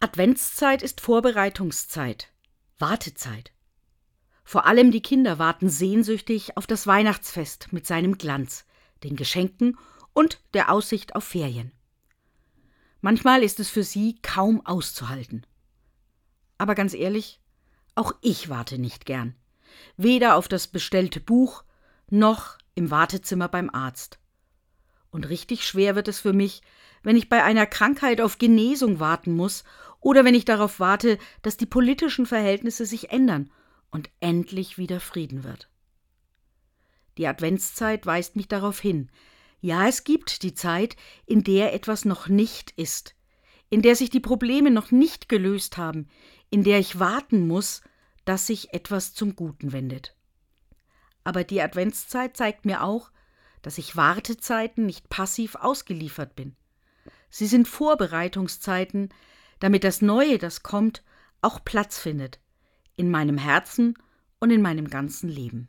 Adventszeit ist Vorbereitungszeit, Wartezeit. Vor allem die Kinder warten sehnsüchtig auf das Weihnachtsfest mit seinem Glanz, den Geschenken und der Aussicht auf Ferien. Manchmal ist es für sie kaum auszuhalten. Aber ganz ehrlich, auch ich warte nicht gern. Weder auf das bestellte Buch noch im Wartezimmer beim Arzt. Und richtig schwer wird es für mich, wenn ich bei einer Krankheit auf Genesung warten muss oder wenn ich darauf warte, dass die politischen Verhältnisse sich ändern und endlich wieder Frieden wird. Die Adventszeit weist mich darauf hin. Ja, es gibt die Zeit, in der etwas noch nicht ist, in der sich die Probleme noch nicht gelöst haben, in der ich warten muss, dass sich etwas zum Guten wendet. Aber die Adventszeit zeigt mir auch, dass ich Wartezeiten nicht passiv ausgeliefert bin. Sie sind Vorbereitungszeiten, damit das Neue, das kommt, auch Platz findet in meinem Herzen und in meinem ganzen Leben.